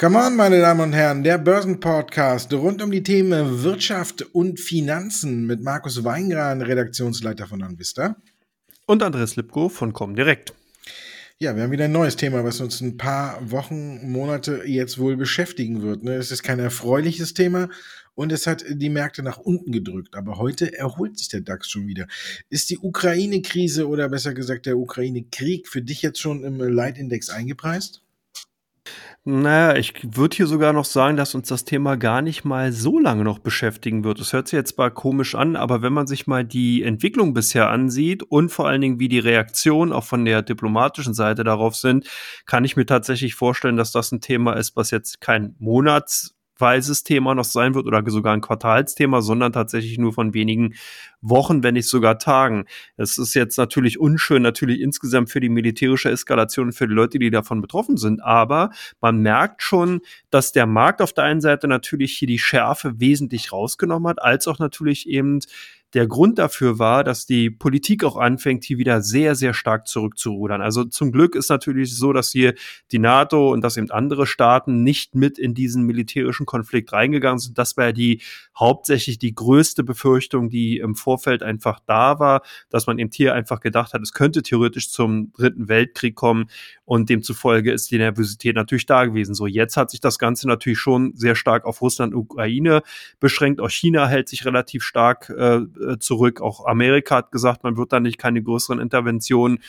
Come on, meine Damen und Herren, der Börsenpodcast rund um die Themen Wirtschaft und Finanzen mit Markus Weingran, Redaktionsleiter von Anvista. Und Andreas Lipko von Comdirect. Ja, wir haben wieder ein neues Thema, was uns ein paar Wochen, Monate jetzt wohl beschäftigen wird. Ne? Es ist kein erfreuliches Thema und es hat die Märkte nach unten gedrückt. Aber heute erholt sich der DAX schon wieder. Ist die Ukraine-Krise oder besser gesagt der Ukraine-Krieg für dich jetzt schon im Leitindex eingepreist? Naja, ich würde hier sogar noch sagen, dass uns das Thema gar nicht mal so lange noch beschäftigen wird. Es hört sich jetzt zwar komisch an, aber wenn man sich mal die Entwicklung bisher ansieht und vor allen Dingen, wie die Reaktionen auch von der diplomatischen Seite darauf sind, kann ich mir tatsächlich vorstellen, dass das ein Thema ist, was jetzt kein Monats weises Thema noch sein wird oder sogar ein Quartalsthema, sondern tatsächlich nur von wenigen Wochen, wenn nicht sogar Tagen. Das ist jetzt natürlich unschön, natürlich insgesamt für die militärische Eskalation für die Leute, die davon betroffen sind. Aber man merkt schon, dass der Markt auf der einen Seite natürlich hier die Schärfe wesentlich rausgenommen hat, als auch natürlich eben der Grund dafür war, dass die Politik auch anfängt, hier wieder sehr, sehr stark zurückzurudern. Also zum Glück ist natürlich so, dass hier die NATO und dass eben andere Staaten nicht mit in diesen militärischen Konflikt reingegangen sind. Das war ja die hauptsächlich die größte Befürchtung, die im Vorfeld einfach da war, dass man eben hier einfach gedacht hat, es könnte theoretisch zum dritten Weltkrieg kommen und demzufolge ist die Nervosität natürlich da gewesen. So, jetzt hat sich das Ganze natürlich schon sehr stark auf Russland und Ukraine beschränkt. Auch China hält sich relativ stark äh, äh, zurück. Auch Amerika hat gesagt, man wird da nicht keine größeren Interventionen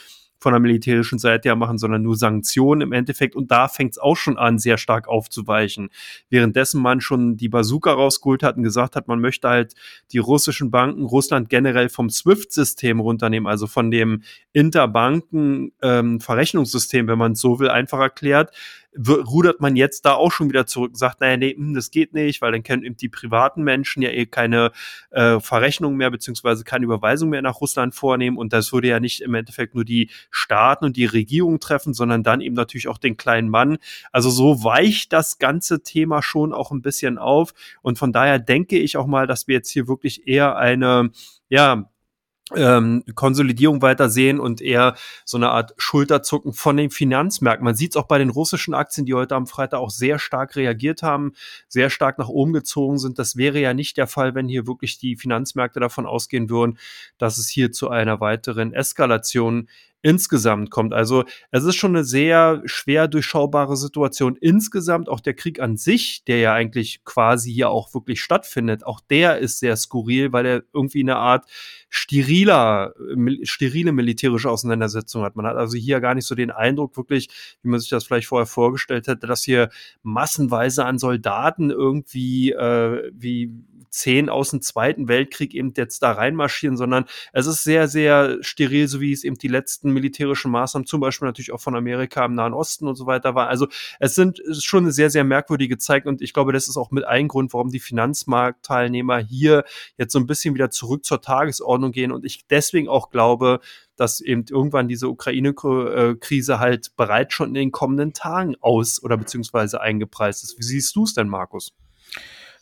von der militärischen Seite her machen, sondern nur Sanktionen im Endeffekt. Und da fängt es auch schon an, sehr stark aufzuweichen. Währenddessen man schon die Bazooka rausgeholt hat und gesagt hat, man möchte halt die russischen Banken, Russland generell vom SWIFT-System runternehmen, also von dem Interbanken-Verrechnungssystem, ähm, wenn man es so will, einfach erklärt rudert man jetzt da auch schon wieder zurück und sagt, naja, nee, hm, das geht nicht, weil dann können eben die privaten Menschen ja eh keine äh, Verrechnung mehr beziehungsweise keine Überweisung mehr nach Russland vornehmen und das würde ja nicht im Endeffekt nur die Staaten und die Regierung treffen, sondern dann eben natürlich auch den kleinen Mann. Also so weicht das ganze Thema schon auch ein bisschen auf und von daher denke ich auch mal, dass wir jetzt hier wirklich eher eine ja, ähm, Konsolidierung weiter sehen und eher so eine Art Schulterzucken von den Finanzmärkten. Man sieht es auch bei den russischen Aktien, die heute am Freitag auch sehr stark reagiert haben, sehr stark nach oben gezogen sind. Das wäre ja nicht der Fall, wenn hier wirklich die Finanzmärkte davon ausgehen würden, dass es hier zu einer weiteren Eskalation insgesamt kommt. Also es ist schon eine sehr schwer durchschaubare Situation insgesamt. Auch der Krieg an sich, der ja eigentlich quasi hier auch wirklich stattfindet, auch der ist sehr skurril, weil er irgendwie eine Art steriler, sterile militärische Auseinandersetzung hat. Man hat also hier gar nicht so den Eindruck wirklich, wie man sich das vielleicht vorher vorgestellt hätte, dass hier massenweise an Soldaten irgendwie äh, wie zehn aus dem Zweiten Weltkrieg eben jetzt da reinmarschieren, sondern es ist sehr, sehr steril, so wie es eben die letzten militärischen Maßnahmen, zum Beispiel natürlich auch von Amerika im Nahen Osten und so weiter war. Also es sind ist schon eine sehr, sehr merkwürdige Zeit und ich glaube, das ist auch mit ein Grund, warum die Finanzmarktteilnehmer hier jetzt so ein bisschen wieder zurück zur Tagesordnung gehen und ich deswegen auch glaube, dass eben irgendwann diese Ukraine-Krise halt bereits schon in den kommenden Tagen aus oder beziehungsweise eingepreist ist. Wie siehst du es denn, Markus?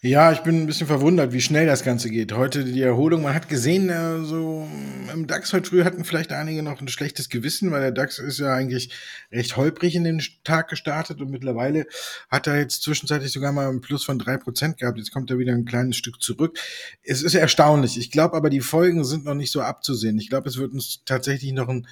Ja, ich bin ein bisschen verwundert, wie schnell das Ganze geht. Heute die Erholung, man hat gesehen, äh, so im DAX heute früh hatten vielleicht einige noch ein schlechtes Gewissen, weil der DAX ist ja eigentlich recht holprig in den Tag gestartet und mittlerweile hat er jetzt zwischenzeitlich sogar mal einen Plus von drei Prozent gehabt. Jetzt kommt er wieder ein kleines Stück zurück. Es ist erstaunlich. Ich glaube aber, die Folgen sind noch nicht so abzusehen. Ich glaube, es wird uns tatsächlich noch ein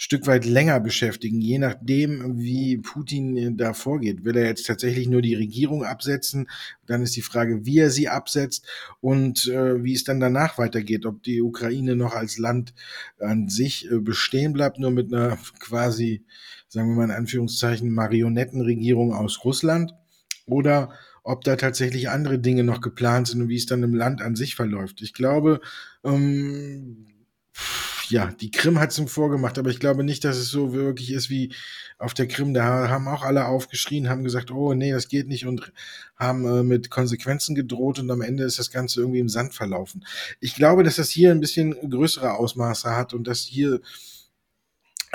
Stück weit länger beschäftigen, je nachdem, wie Putin äh, da vorgeht. Will er jetzt tatsächlich nur die Regierung absetzen? Dann ist die Frage, wie er sie absetzt und äh, wie es dann danach weitergeht, ob die Ukraine noch als Land an sich äh, bestehen bleibt, nur mit einer quasi, sagen wir mal in Anführungszeichen, Marionettenregierung aus Russland oder ob da tatsächlich andere Dinge noch geplant sind und wie es dann im Land an sich verläuft. Ich glaube, ähm, ja, die Krim hat es ihm vorgemacht, aber ich glaube nicht, dass es so wirklich ist wie auf der Krim. Da haben auch alle aufgeschrien, haben gesagt, oh nee, das geht nicht und haben äh, mit Konsequenzen gedroht und am Ende ist das Ganze irgendwie im Sand verlaufen. Ich glaube, dass das hier ein bisschen größere Ausmaße hat und dass hier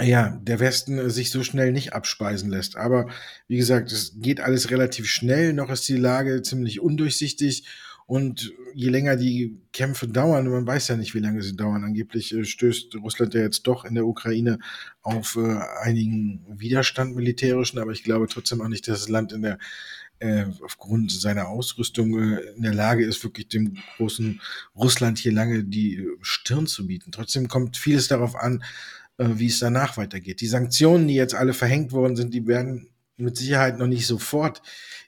ja, der Westen sich so schnell nicht abspeisen lässt. Aber wie gesagt, es geht alles relativ schnell. Noch ist die Lage ziemlich undurchsichtig Und je länger die Kämpfe dauern, man weiß ja nicht, wie lange sie dauern, angeblich äh, stößt Russland ja jetzt doch in der Ukraine auf äh, einigen Widerstand militärischen, aber ich glaube trotzdem auch nicht, dass das Land in der äh, aufgrund seiner Ausrüstung in der Lage ist, wirklich dem großen Russland hier lange die Stirn zu bieten. Trotzdem kommt vieles darauf an, wie es danach weitergeht. Die Sanktionen, die jetzt alle verhängt worden sind, die werden mit Sicherheit noch nicht sofort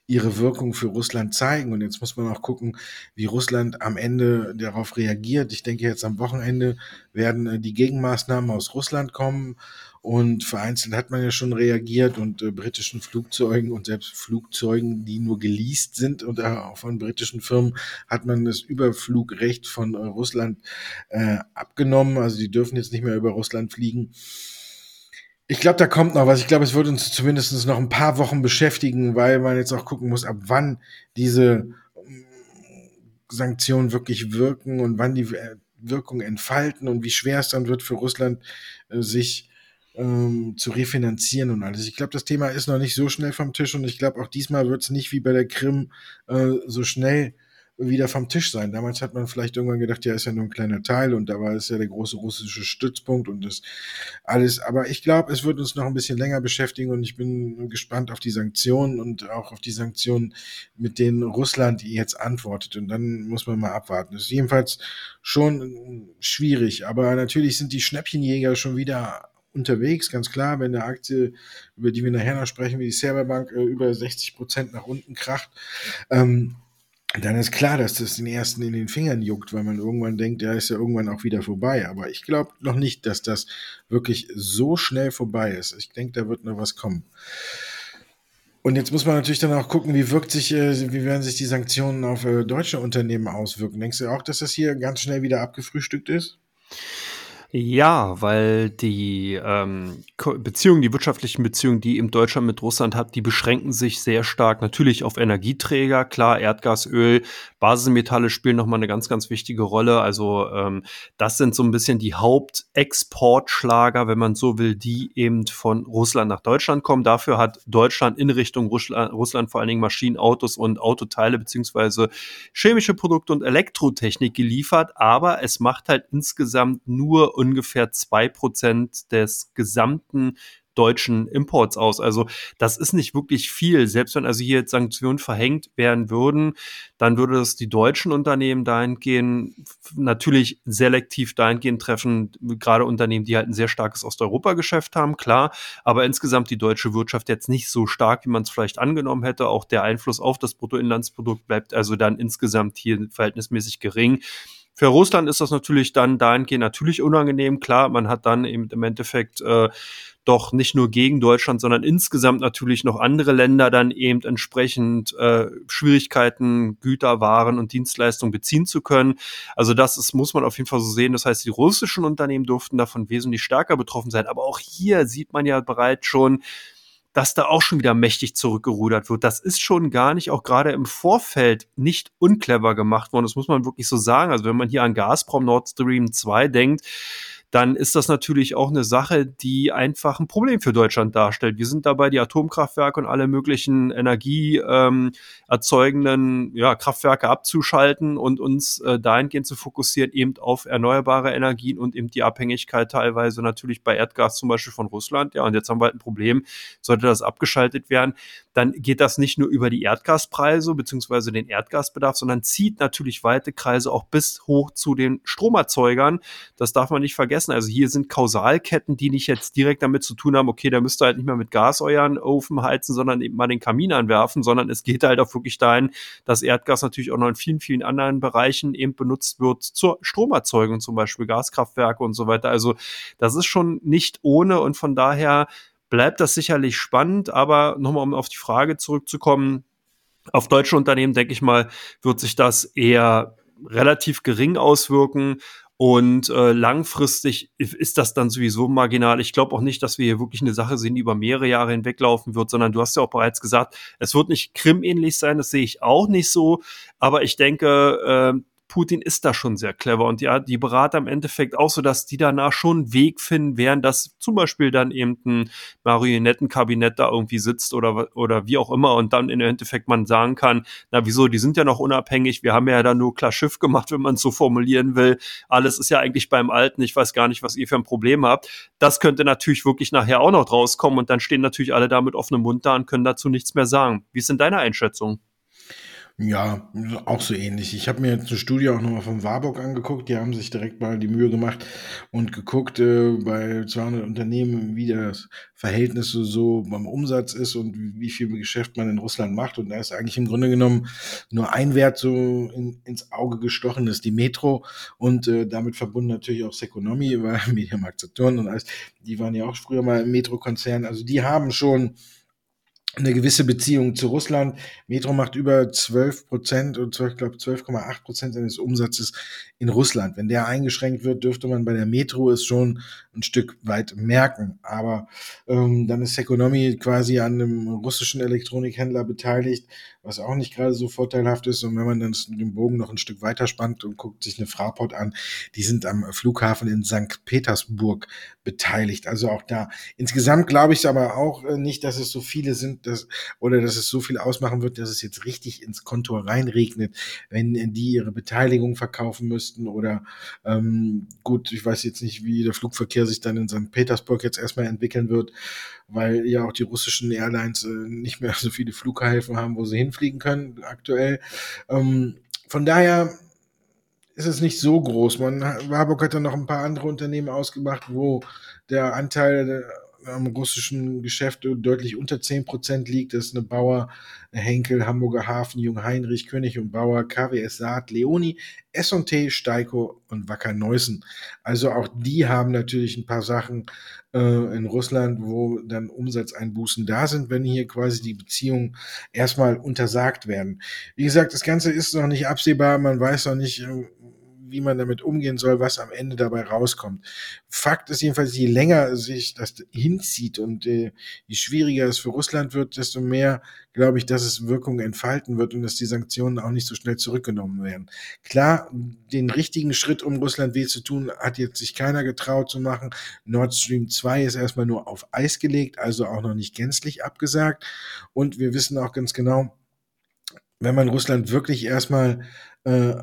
ihre Wirkung für Russland zeigen. Und jetzt muss man auch gucken, wie Russland am Ende darauf reagiert. Ich denke, jetzt am Wochenende werden äh, die Gegenmaßnahmen aus Russland kommen. Und vereinzelt hat man ja schon reagiert und äh, britischen Flugzeugen und selbst Flugzeugen, die nur geleast sind und auch von britischen Firmen, hat man das Überflugrecht von äh, Russland äh, abgenommen. Also die dürfen jetzt nicht mehr über Russland fliegen. Ich glaube, da kommt noch was. Ich glaube, es wird uns zumindest noch ein paar Wochen beschäftigen, weil man jetzt auch gucken muss, ab wann diese mm, Sanktionen wirklich wirken und wann die äh, Wirkung entfalten und wie schwer es dann wird für Russland, äh, sich ähm, zu refinanzieren und alles. Ich glaube, das Thema ist noch nicht so schnell vom Tisch und ich glaube, auch diesmal wird es nicht wie bei der Krim äh, so schnell wieder vom Tisch sein. Damals hat man vielleicht irgendwann gedacht, ja, ist ja nur ein kleiner Teil und da war es ja der große russische Stützpunkt und das alles. Aber ich glaube, es wird uns noch ein bisschen länger beschäftigen und ich bin gespannt auf die Sanktionen und auch auf die Sanktionen, mit denen Russland jetzt antwortet. Und dann muss man mal abwarten. Das ist jedenfalls schon schwierig. Aber natürlich sind die Schnäppchenjäger schon wieder unterwegs, ganz klar, wenn eine Aktie, über die wir nachher noch sprechen, wie die Serverbank, äh, über 60 Prozent nach unten kracht, ähm, dann ist klar, dass das den ersten in den Fingern juckt, weil man irgendwann denkt, ja, ist ja irgendwann auch wieder vorbei. Aber ich glaube noch nicht, dass das wirklich so schnell vorbei ist. Ich denke, da wird noch was kommen. Und jetzt muss man natürlich dann auch gucken, wie wirkt sich, äh, wie werden sich die Sanktionen auf äh, deutsche Unternehmen auswirken. Denkst du auch, dass das hier ganz schnell wieder abgefrühstückt ist? Ja, weil die ähm, Beziehungen, die wirtschaftlichen Beziehungen, die eben Deutschland mit Russland hat, die beschränken sich sehr stark natürlich auf Energieträger. Klar, Erdgas, Öl, Basismetalle spielen nochmal eine ganz, ganz wichtige Rolle. Also ähm, das sind so ein bisschen die Hauptexportschlager, wenn man so will, die eben von Russland nach Deutschland kommen. Dafür hat Deutschland in Richtung Russland, Russland vor allen Dingen Maschinen, Autos und Autoteile beziehungsweise chemische Produkte und Elektrotechnik geliefert. Aber es macht halt insgesamt nur ungefähr zwei Prozent des gesamten deutschen Imports aus. Also das ist nicht wirklich viel. Selbst wenn also hier jetzt Sanktionen verhängt werden würden, dann würde es die deutschen Unternehmen dahingehend natürlich selektiv dahingehend treffen, gerade Unternehmen, die halt ein sehr starkes Osteuropa-Geschäft haben, klar, aber insgesamt die deutsche Wirtschaft jetzt nicht so stark, wie man es vielleicht angenommen hätte. Auch der Einfluss auf das Bruttoinlandsprodukt bleibt also dann insgesamt hier verhältnismäßig gering. Für Russland ist das natürlich dann dahingehend natürlich unangenehm. Klar, man hat dann eben im Endeffekt äh, doch nicht nur gegen Deutschland, sondern insgesamt natürlich noch andere Länder dann eben entsprechend äh, Schwierigkeiten, Güter, Waren und Dienstleistungen beziehen zu können. Also das ist, muss man auf jeden Fall so sehen. Das heißt, die russischen Unternehmen durften davon wesentlich stärker betroffen sein. Aber auch hier sieht man ja bereits schon, dass da auch schon wieder mächtig zurückgerudert wird. Das ist schon gar nicht, auch gerade im Vorfeld, nicht unclever gemacht worden. Das muss man wirklich so sagen. Also wenn man hier an Gazprom Nord Stream 2 denkt, dann ist das natürlich auch eine Sache, die einfach ein Problem für Deutschland darstellt. Wir sind dabei, die Atomkraftwerke und alle möglichen energieerzeugenden ähm, ja, Kraftwerke abzuschalten und uns äh, dahingehend zu fokussieren, eben auf erneuerbare Energien und eben die Abhängigkeit teilweise natürlich bei Erdgas zum Beispiel von Russland. Ja, und jetzt haben wir halt ein Problem, sollte das abgeschaltet werden, dann geht das nicht nur über die Erdgaspreise beziehungsweise den Erdgasbedarf, sondern zieht natürlich weite Kreise auch bis hoch zu den Stromerzeugern. Das darf man nicht vergessen. Also hier sind Kausalketten, die nicht jetzt direkt damit zu tun haben, okay, da müsst ihr halt nicht mehr mit Gas euren Ofen heizen, sondern eben mal den Kamin anwerfen, sondern es geht halt auch wirklich dahin, dass Erdgas natürlich auch noch in vielen, vielen anderen Bereichen eben benutzt wird zur Stromerzeugung, zum Beispiel Gaskraftwerke und so weiter. Also das ist schon nicht ohne und von daher bleibt das sicherlich spannend, aber nochmal, um auf die Frage zurückzukommen, auf deutsche Unternehmen, denke ich mal, wird sich das eher relativ gering auswirken. Und äh, langfristig ist das dann sowieso marginal. Ich glaube auch nicht, dass wir hier wirklich eine Sache sehen, die über mehrere Jahre hinweglaufen wird, sondern du hast ja auch bereits gesagt, es wird nicht Krim-ähnlich sein, das sehe ich auch nicht so. Aber ich denke, äh, Putin ist da schon sehr clever und ja, die Berater im Endeffekt auch so, dass die danach schon einen Weg finden, während das zum Beispiel dann eben ein Marionettenkabinett da irgendwie sitzt oder, oder wie auch immer und dann im Endeffekt man sagen kann, na wieso, die sind ja noch unabhängig, wir haben ja dann nur klar Schiff gemacht, wenn man es so formulieren will. Alles ist ja eigentlich beim Alten, ich weiß gar nicht, was ihr für ein Problem habt. Das könnte natürlich wirklich nachher auch noch rauskommen und dann stehen natürlich alle da mit offenem Mund da und können dazu nichts mehr sagen. Wie ist denn deine Einschätzung? Ja, auch so ähnlich. Ich habe mir jetzt eine Studie auch nochmal von Warburg angeguckt. Die haben sich direkt mal die Mühe gemacht und geguckt äh, bei 200 Unternehmen, wie das Verhältnis so beim Umsatz ist und wie viel Geschäft man in Russland macht. Und da ist eigentlich im Grunde genommen nur ein Wert so in, ins Auge gestochen, ist die Metro und äh, damit verbunden natürlich auch Seconomy, weil Mediamarkt Saturn und alles, die waren ja auch früher mal im Metro-Konzern. Also die haben schon eine gewisse Beziehung zu Russland. Metro macht über 12 Prozent und ich glaube 12,8 Prozent seines Umsatzes in Russland. Wenn der eingeschränkt wird, dürfte man bei der Metro es schon ein Stück weit merken. Aber ähm, dann ist Economy quasi an einem russischen Elektronikhändler beteiligt, was auch nicht gerade so vorteilhaft ist. Und wenn man dann den Bogen noch ein Stück weiter spannt und guckt sich eine Fraport an, die sind am Flughafen in St. Petersburg beteiligt. Also auch da. Insgesamt glaube ich aber auch äh, nicht, dass es so viele sind, dass, oder dass es so viel ausmachen wird, dass es jetzt richtig ins Konto reinregnet, wenn die ihre Beteiligung verkaufen müssten oder ähm, gut, ich weiß jetzt nicht, wie der Flugverkehr sich dann in St. Petersburg jetzt erstmal entwickeln wird weil ja auch die russischen Airlines äh, nicht mehr so viele Flughäfen haben, wo sie hinfliegen können aktuell. Ähm, von daher ist es nicht so groß. Man, Warburg hat dann noch ein paar andere Unternehmen ausgemacht, wo der Anteil am russischen Geschäft deutlich unter 10% liegt. Das ist eine Bauer, Henkel, Hamburger Hafen, Jung Heinrich, König und Bauer, KWS Saat, Leoni, S&T, Steiko und Wacker Neusen. Also auch die haben natürlich ein paar Sachen äh, in Russland, wo dann Umsatzeinbußen da sind, wenn hier quasi die Beziehungen erstmal untersagt werden. Wie gesagt, das Ganze ist noch nicht absehbar. Man weiß noch nicht, äh, wie man damit umgehen soll, was am Ende dabei rauskommt. Fakt ist jedenfalls, je länger sich das hinzieht und äh, je schwieriger es für Russland wird, desto mehr glaube ich, dass es Wirkung entfalten wird und dass die Sanktionen auch nicht so schnell zurückgenommen werden. Klar, den richtigen Schritt, um Russland weh zu tun, hat jetzt sich keiner getraut zu machen. Nord Stream 2 ist erstmal nur auf Eis gelegt, also auch noch nicht gänzlich abgesagt. Und wir wissen auch ganz genau, wenn man Russland wirklich erstmal äh,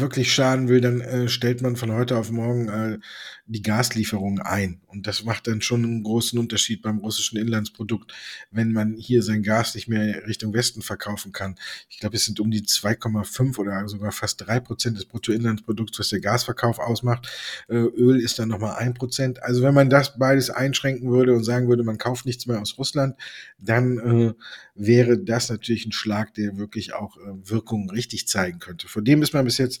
wirklich schaden will, dann äh, stellt man von heute auf morgen äh, die Gaslieferungen ein. Und das macht dann schon einen großen Unterschied beim russischen Inlandsprodukt, wenn man hier sein Gas nicht mehr Richtung Westen verkaufen kann. Ich glaube, es sind um die 2,5 oder sogar fast drei Prozent des Bruttoinlandsprodukts, was der Gasverkauf ausmacht. Äh, Öl ist dann nochmal ein Prozent. Also wenn man das beides einschränken würde und sagen würde, man kauft nichts mehr aus Russland, dann äh, wäre das natürlich ein Schlag, der wirklich auch äh, Wirkungen richtig zeigen könnte. Vor dem ist man bis jetzt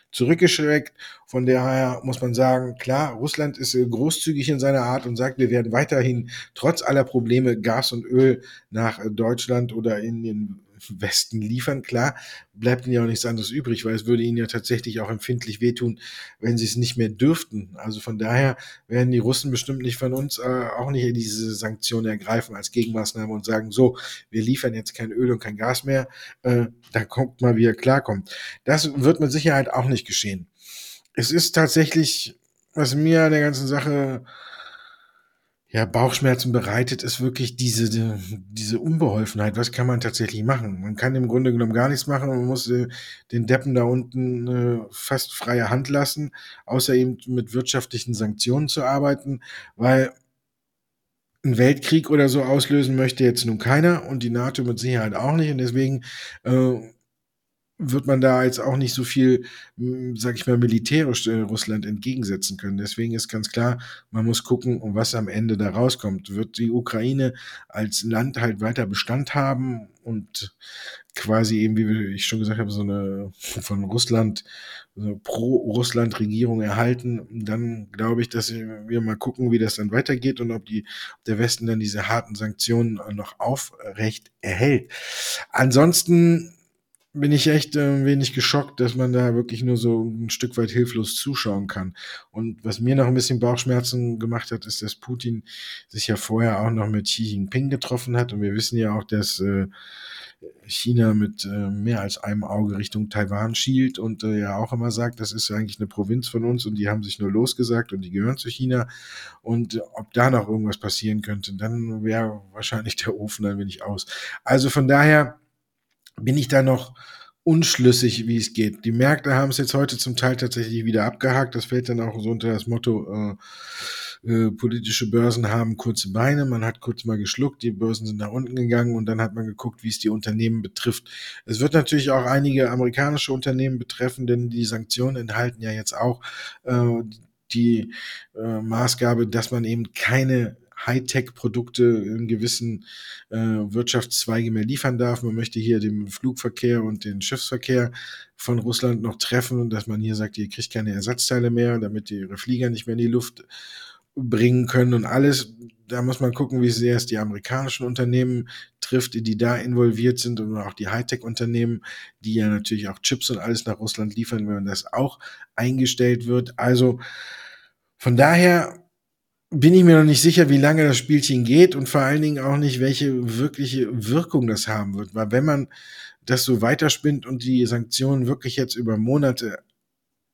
zurückgeschreckt. Von daher muss man sagen, klar, Russland ist äh, großzügig in seiner Art und sagt, wir werden weiterhin trotz aller Probleme Gas und Öl nach äh, Deutschland oder in den Westen liefern. Klar, bleibt ihnen ja auch nichts anderes übrig, weil es würde ihnen ja tatsächlich auch empfindlich wehtun, wenn sie es nicht mehr dürften. Also von daher werden die Russen bestimmt nicht von uns äh, auch nicht diese Sanktionen ergreifen als Gegenmaßnahme und sagen, so, wir liefern jetzt kein Öl und kein Gas mehr, äh, dann kommt mal, wie er klarkommt. Das wird mit Sicherheit auch nicht geschehen. Es ist tatsächlich, was mir an der ganzen Sache ja, Bauchschmerzen bereitet, ist wirklich diese, diese Unbeholfenheit. Was kann man tatsächlich machen? Man kann im Grunde genommen gar nichts machen. Man muss äh, den Deppen da unten äh, fast freie Hand lassen, außer eben mit wirtschaftlichen Sanktionen zu arbeiten, weil ein Weltkrieg oder so auslösen möchte jetzt nun keiner und die NATO mit Sicherheit auch nicht. Und deswegen äh, wird man da jetzt auch nicht so viel, hm, sag ich mal, militärisch äh, Russland entgegensetzen können. Deswegen ist ganz klar, man muss gucken, was am Ende da rauskommt. Wird die Ukraine als Land halt weiter Bestand haben und quasi eben, wie ich schon gesagt habe, so eine von Russland, so eine Pro-Russland-Regierung erhalten, dann glaube ich, dass wir mal gucken, wie das dann weitergeht und ob die, ob der Westen dann diese harten Sanktionen noch aufrecht erhält. Ansonsten bin ich echt äh, ein wenig geschockt, dass man da wirklich nur so ein Stück weit hilflos zuschauen kann. Und was mir noch ein bisschen Bauchschmerzen gemacht hat, ist, dass Putin sich ja vorher auch noch mit Xi Jinping getroffen hat. Und wir wissen ja auch, dass äh, China mit äh, mehr als einem Auge Richtung Taiwan schielt und äh, ja auch immer sagt, das ist eigentlich eine Provinz von uns und die haben sich nur losgesagt und die gehören zu China. Und äh, ob da noch irgendwas passieren könnte, dann wäre wahrscheinlich der Ofen ein wenig aus. Also von daher bin ich da noch unschlüssig, wie es geht. Die Märkte haben es jetzt heute zum Teil tatsächlich wieder abgehakt. Das fällt dann auch so unter das Motto, äh, äh, politische Börsen haben kurze Beine. Man hat kurz mal geschluckt, die Börsen sind nach unten gegangen und dann hat man geguckt, wie es die Unternehmen betrifft. Es wird natürlich auch einige amerikanische Unternehmen betreffen, denn die Sanktionen enthalten ja jetzt auch äh, die äh, Maßgabe, dass man eben keine Hightech-Produkte in gewissen äh, Wirtschaftszweige mehr liefern darf. Man möchte hier den Flugverkehr und den Schiffsverkehr von Russland noch treffen, dass man hier sagt, ihr kriegt keine Ersatzteile mehr, damit ihre Flieger nicht mehr in die Luft bringen können und alles. Da muss man gucken, wie sehr es die amerikanischen Unternehmen trifft, die da involviert sind und auch die Hightech-Unternehmen, die ja natürlich auch Chips und alles nach Russland liefern, wenn das auch eingestellt wird. Also von daher bin ich mir noch nicht sicher, wie lange das Spielchen geht und vor allen Dingen auch nicht, welche wirkliche Wirkung das haben wird. Weil wenn man das so weiterspinnt und die Sanktionen wirklich jetzt über Monate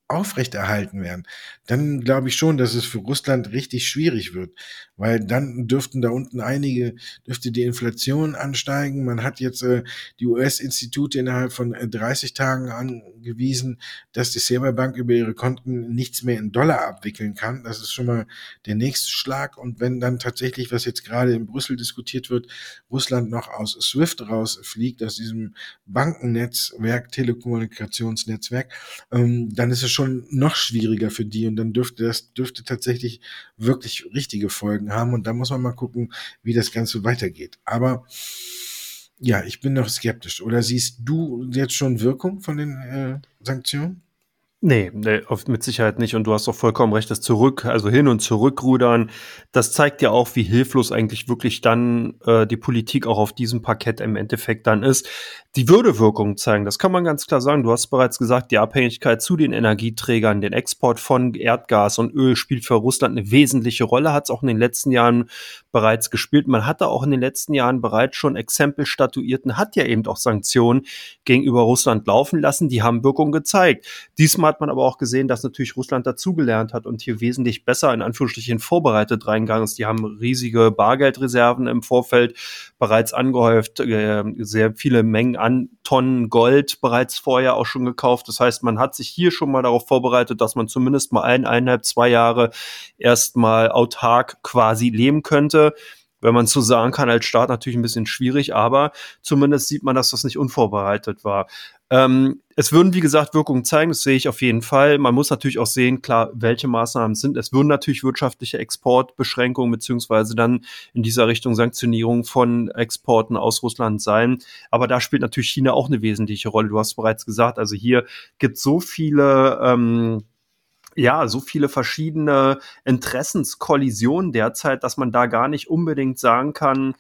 aufrechterhalten werden, dann glaube ich schon, dass es für Russland richtig schwierig wird, weil dann dürften da unten einige, dürfte die Inflation ansteigen. Man hat jetzt äh, die US-Institute innerhalb von äh, 30 Tagen angewiesen, dass die Silberbank über ihre Konten nichts mehr in Dollar abwickeln kann. Das ist schon mal der nächste Schlag. Und wenn dann tatsächlich, was jetzt gerade in Brüssel diskutiert wird, Russland noch aus SWIFT rausfliegt, aus diesem Bankennetzwerk, Telekommunikationsnetzwerk, ähm, dann ist es schon noch schwieriger für die und dann dürfte das dürfte tatsächlich wirklich richtige Folgen haben und da muss man mal gucken, wie das Ganze weitergeht. Aber ja, ich bin noch skeptisch. Oder siehst du jetzt schon Wirkung von den äh, Sanktionen? Nee, nee, mit Sicherheit nicht. Und du hast auch vollkommen recht, das Zurück, also hin und zurückrudern, das zeigt ja auch, wie hilflos eigentlich wirklich dann äh, die Politik auch auf diesem Parkett im Endeffekt dann ist. Die würde Wirkung zeigen, das kann man ganz klar sagen. Du hast bereits gesagt, die Abhängigkeit zu den Energieträgern, den Export von Erdgas und Öl spielt für Russland eine wesentliche Rolle, hat es auch in den letzten Jahren bereits gespielt. Man hatte auch in den letzten Jahren bereits schon Exempel statuiert und hat ja eben auch Sanktionen gegenüber Russland laufen lassen. Die haben Wirkung gezeigt. Diesmal hat man aber auch gesehen, dass natürlich Russland dazugelernt hat und hier wesentlich besser in Anführungsstrichen vorbereitet reingegangen ist. Die haben riesige Bargeldreserven im Vorfeld bereits angehäuft, äh, sehr viele Mengen an Tonnen Gold bereits vorher auch schon gekauft. Das heißt, man hat sich hier schon mal darauf vorbereitet, dass man zumindest mal ein, eineinhalb, zwei Jahre erstmal autark quasi leben könnte wenn man so sagen kann, als Staat natürlich ein bisschen schwierig, aber zumindest sieht man, dass das nicht unvorbereitet war. Ähm, es würden, wie gesagt, Wirkungen zeigen, das sehe ich auf jeden Fall. Man muss natürlich auch sehen, klar, welche Maßnahmen es sind. Es würden natürlich wirtschaftliche Exportbeschränkungen beziehungsweise dann in dieser Richtung Sanktionierung von Exporten aus Russland sein. Aber da spielt natürlich China auch eine wesentliche Rolle. Du hast bereits gesagt, also hier gibt so viele ähm, ja, so viele verschiedene Interessenskollisionen derzeit, dass man da gar nicht unbedingt sagen kann,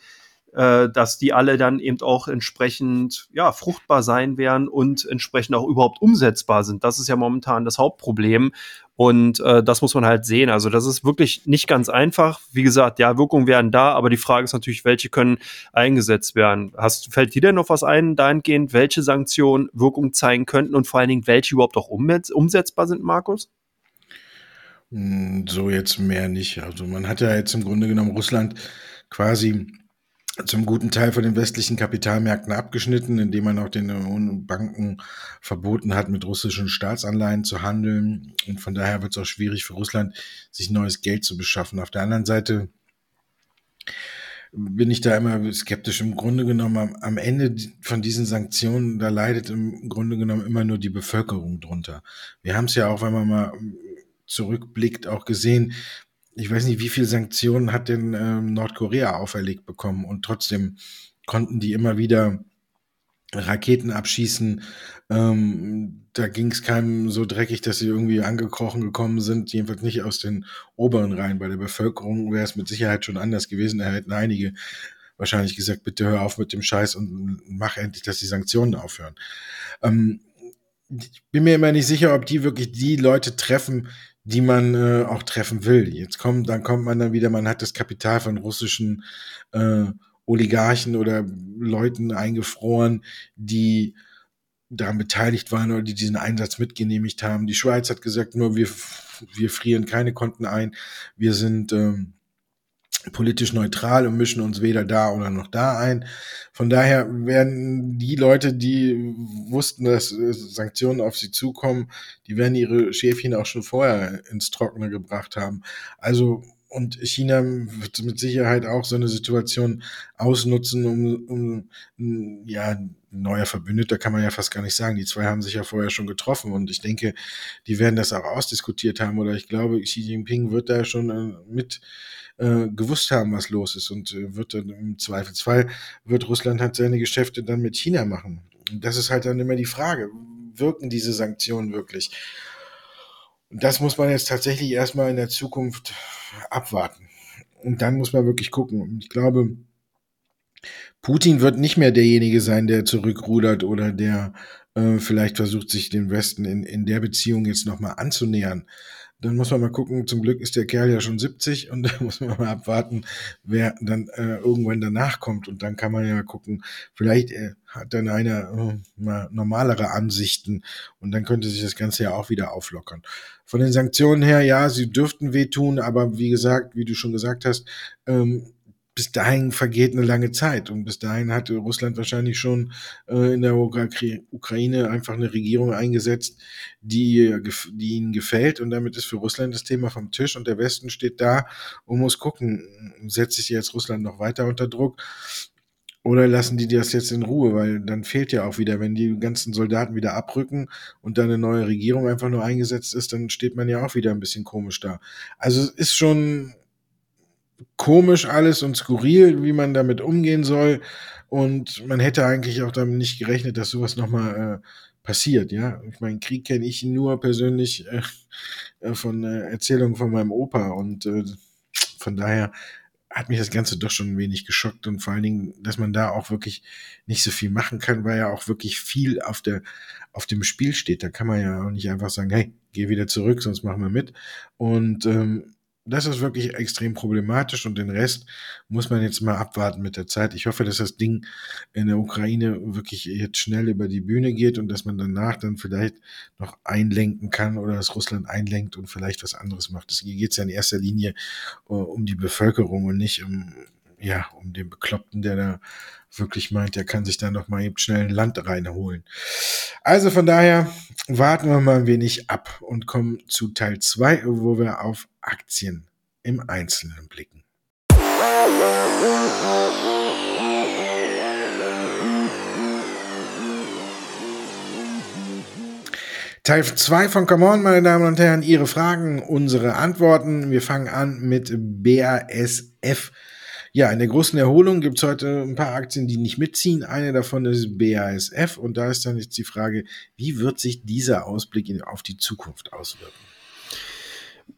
äh, dass die alle dann eben auch entsprechend ja fruchtbar sein werden und entsprechend auch überhaupt umsetzbar sind. Das ist ja momentan das Hauptproblem und äh, das muss man halt sehen. Also das ist wirklich nicht ganz einfach. Wie gesagt, ja, Wirkungen werden da, aber die Frage ist natürlich, welche können eingesetzt werden. Hast, fällt dir denn noch was ein, dahingehend, welche Sanktionen Wirkung zeigen könnten und vor allen Dingen, welche überhaupt auch umsetzbar sind, Markus? Hm, so jetzt mehr nicht. Also man hat ja jetzt im Grunde genommen Russland quasi zum guten Teil von den westlichen Kapitalmärkten abgeschnitten, indem man auch den Banken verboten hat, mit russischen Staatsanleihen zu handeln. Und von daher wird es auch schwierig für Russland, sich neues Geld zu beschaffen. Auf der anderen Seite bin ich da immer skeptisch. Im Grunde genommen, am Ende von diesen Sanktionen, da leidet im Grunde genommen immer nur die Bevölkerung drunter. Wir haben es ja auch, wenn man mal zurückblickt, auch gesehen, ich weiß nicht, wie viele Sanktionen hat denn ähm, Nordkorea auferlegt bekommen und trotzdem konnten die immer wieder Raketen abschießen. Ähm, da ging es keinem so dreckig, dass sie irgendwie angekrochen gekommen sind, jedenfalls nicht aus den oberen Reihen. Bei der Bevölkerung wäre es mit Sicherheit schon anders gewesen. Da hätten einige wahrscheinlich gesagt, bitte hör auf mit dem Scheiß und mach endlich, dass die Sanktionen aufhören. Ähm, ich bin mir immer nicht sicher, ob die wirklich die Leute treffen, die man äh, auch treffen will. Jetzt kommt, dann kommt man dann wieder, man hat das Kapital von russischen äh, Oligarchen oder Leuten eingefroren, die daran beteiligt waren oder die diesen Einsatz mitgenehmigt haben. Die Schweiz hat gesagt, nur wir, wir frieren keine Konten ein. Wir sind ähm, politisch neutral und mischen uns weder da oder noch da ein. Von daher werden die Leute, die wussten, dass äh, Sanktionen auf sie zukommen, die werden ihre Schäfchen auch schon vorher ins Trockene gebracht haben. Also und China wird mit Sicherheit auch so eine Situation ausnutzen, um, um ja, neuer Verbündeter kann man ja fast gar nicht sagen. Die zwei haben sich ja vorher schon getroffen und ich denke, die werden das auch ausdiskutiert haben oder ich glaube, Xi Jinping wird da schon äh, mit äh, gewusst haben, was los ist und äh, wird dann im Zweifelsfall, wird Russland halt seine Geschäfte dann mit China machen. Und das ist halt dann immer die Frage, wirken diese Sanktionen wirklich? Und das muss man jetzt tatsächlich erstmal in der Zukunft abwarten. Und dann muss man wirklich gucken. Und ich glaube, Putin wird nicht mehr derjenige sein, der zurückrudert oder der äh, vielleicht versucht, sich den Westen in, in der Beziehung jetzt nochmal anzunähern. Dann muss man mal gucken, zum Glück ist der Kerl ja schon 70 und da muss man mal abwarten, wer dann äh, irgendwann danach kommt. Und dann kann man ja gucken, vielleicht äh, hat dann einer äh, mal normalere Ansichten und dann könnte sich das Ganze ja auch wieder auflockern. Von den Sanktionen her, ja, sie dürften wehtun, aber wie gesagt, wie du schon gesagt hast, ähm, bis dahin vergeht eine lange Zeit und bis dahin hatte Russland wahrscheinlich schon äh, in der Ukraine einfach eine Regierung eingesetzt, die, die ihnen gefällt und damit ist für Russland das Thema vom Tisch und der Westen steht da und muss gucken, setzt sich jetzt Russland noch weiter unter Druck oder lassen die das jetzt in Ruhe, weil dann fehlt ja auch wieder, wenn die ganzen Soldaten wieder abrücken und dann eine neue Regierung einfach nur eingesetzt ist, dann steht man ja auch wieder ein bisschen komisch da. Also es ist schon komisch alles und skurril, wie man damit umgehen soll. Und man hätte eigentlich auch damit nicht gerechnet, dass sowas nochmal äh, passiert, ja. Ich meine, Krieg kenne ich nur persönlich äh, äh, von äh, Erzählungen von meinem Opa und äh, von daher hat mich das Ganze doch schon ein wenig geschockt und vor allen Dingen, dass man da auch wirklich nicht so viel machen kann, weil ja auch wirklich viel auf der auf dem Spiel steht. Da kann man ja auch nicht einfach sagen, hey, geh wieder zurück, sonst machen wir mit. Und ähm, das ist wirklich extrem problematisch und den Rest muss man jetzt mal abwarten mit der Zeit. Ich hoffe, dass das Ding in der Ukraine wirklich jetzt schnell über die Bühne geht und dass man danach dann vielleicht noch einlenken kann oder dass Russland einlenkt und vielleicht was anderes macht. Es geht ja in erster Linie uh, um die Bevölkerung und nicht um, ja, um den Bekloppten, der da wirklich meint, der kann sich da noch mal eben schnell ein Land reinholen. Also von daher warten wir mal ein wenig ab und kommen zu Teil zwei, wo wir auf Aktien im Einzelnen blicken. Teil 2 von Come On, meine Damen und Herren, Ihre Fragen, unsere Antworten. Wir fangen an mit BASF. Ja, in der großen Erholung gibt es heute ein paar Aktien, die nicht mitziehen. Eine davon ist BASF und da ist dann jetzt die Frage, wie wird sich dieser Ausblick auf die Zukunft auswirken?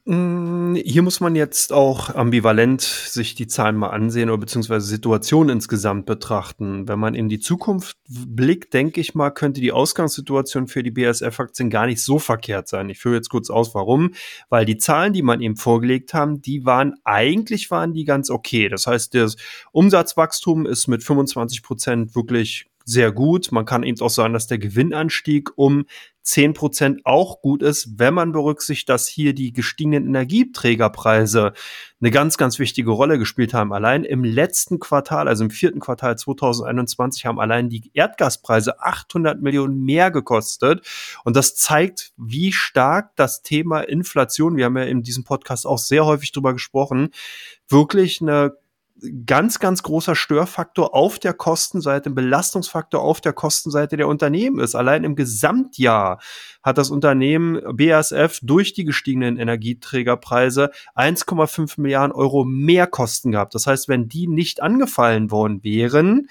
Mm, hier muss man jetzt auch ambivalent sich die Zahlen mal ansehen oder beziehungsweise Situation insgesamt betrachten. Wenn man in die Zukunft blickt, denke ich mal, könnte die Ausgangssituation für die BASF-Aktien gar nicht so verkehrt sein. Ich führe jetzt kurz aus, warum. Weil die Zahlen, die man eben vorgelegt haben, die waren eigentlich waren die ganz okay. Das heißt, das Umsatzwachstum ist mit 25 Prozent wirklich sehr gut. Man kann eben auch sagen, dass der Gewinnanstieg um 10 Prozent auch gut ist, wenn man berücksichtigt, dass hier die gestiegenen Energieträgerpreise eine ganz, ganz wichtige Rolle gespielt haben. Allein im letzten Quartal, also im vierten Quartal 2021, haben allein die Erdgaspreise 800 Millionen mehr gekostet. Und das zeigt, wie stark das Thema Inflation, wir haben ja in diesem Podcast auch sehr häufig drüber gesprochen, wirklich eine ganz, ganz großer Störfaktor auf der Kostenseite, ein Belastungsfaktor auf der Kostenseite der Unternehmen ist. Allein im Gesamtjahr hat das Unternehmen BASF durch die gestiegenen Energieträgerpreise 1,5 Milliarden Euro mehr Kosten gehabt. Das heißt, wenn die nicht angefallen worden wären,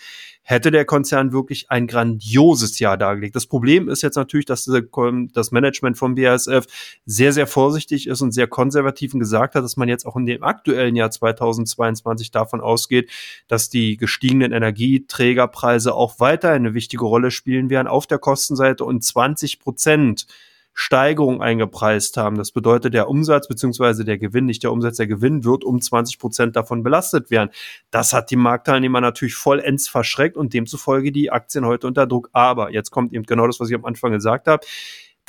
hätte der Konzern wirklich ein grandioses Jahr dargelegt. Das Problem ist jetzt natürlich, dass das Management von BASF sehr, sehr vorsichtig ist und sehr konservativ und gesagt hat, dass man jetzt auch in dem aktuellen Jahr 2022 davon ausgeht, dass die gestiegenen Energieträgerpreise auch weiter eine wichtige Rolle spielen werden auf der Kostenseite und 20 Prozent Steigerung eingepreist haben. Das bedeutet, der Umsatz beziehungsweise der Gewinn, nicht der Umsatz, der Gewinn wird um 20 Prozent davon belastet werden. Das hat die Marktteilnehmer natürlich vollends verschreckt und demzufolge die Aktien heute unter Druck. Aber jetzt kommt eben genau das, was ich am Anfang gesagt habe.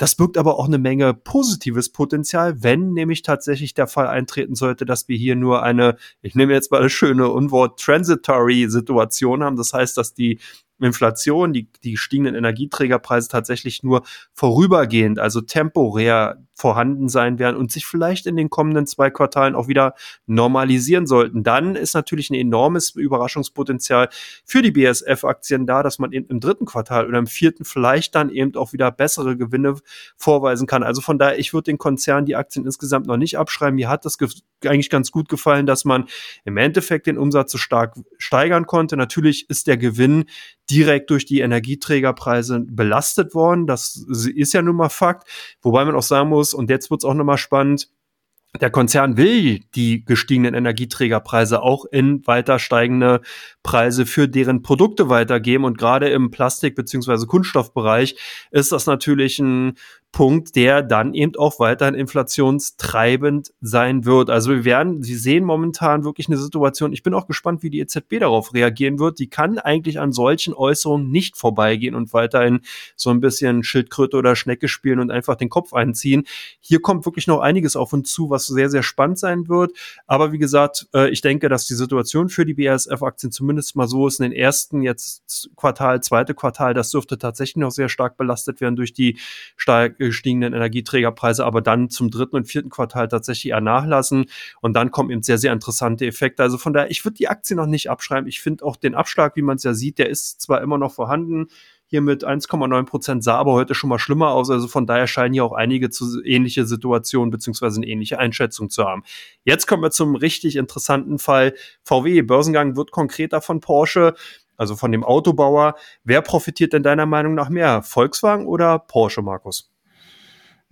Das birgt aber auch eine Menge positives Potenzial, wenn nämlich tatsächlich der Fall eintreten sollte, dass wir hier nur eine, ich nehme jetzt mal eine schöne Unwort, transitory Situation haben. Das heißt, dass die Inflation, die, die gestiegenen Energieträgerpreise tatsächlich nur vorübergehend, also temporär vorhanden sein werden und sich vielleicht in den kommenden zwei Quartalen auch wieder normalisieren sollten. Dann ist natürlich ein enormes Überraschungspotenzial für die BSF-Aktien da, dass man eben im dritten Quartal oder im vierten vielleicht dann eben auch wieder bessere Gewinne vorweisen kann. Also von daher, ich würde den Konzern die Aktien insgesamt noch nicht abschreiben. Mir hat das eigentlich ganz gut gefallen, dass man im Endeffekt den Umsatz so stark steigern konnte. Natürlich ist der Gewinn direkt durch die Energieträgerpreise belastet worden. Das ist ja nun mal Fakt. Wobei man auch sagen muss, und jetzt wird's auch nochmal spannend, der Konzern will die gestiegenen Energieträgerpreise auch in weiter steigende Preise für deren Produkte weitergeben. Und gerade im Plastik- beziehungsweise Kunststoffbereich ist das natürlich ein Punkt, der dann eben auch weiterhin inflationstreibend sein wird. Also wir werden, Sie sehen momentan wirklich eine Situation, ich bin auch gespannt, wie die EZB darauf reagieren wird. Die kann eigentlich an solchen Äußerungen nicht vorbeigehen und weiterhin so ein bisschen Schildkröte oder Schnecke spielen und einfach den Kopf einziehen. Hier kommt wirklich noch einiges auf uns zu, was sehr, sehr spannend sein wird. Aber wie gesagt, äh, ich denke, dass die Situation für die BASF-Aktien zumindest mal so ist in den ersten jetzt Quartal, zweite Quartal, das dürfte tatsächlich noch sehr stark belastet werden durch die stark gestiegenen Energieträgerpreise, aber dann zum dritten und vierten Quartal tatsächlich eher nachlassen. Und dann kommen eben sehr, sehr interessante Effekte. Also von daher, ich würde die Aktie noch nicht abschreiben. Ich finde auch den Abschlag, wie man es ja sieht, der ist zwar immer noch vorhanden, hier mit 1,9 Prozent sah aber heute schon mal schlimmer aus. Also von daher scheinen hier auch einige zu ähnliche Situationen beziehungsweise eine ähnliche Einschätzung zu haben. Jetzt kommen wir zum richtig interessanten Fall. VW, Börsengang wird konkreter von Porsche also von dem Autobauer. Wer profitiert denn deiner Meinung nach mehr? Volkswagen oder Porsche, Markus?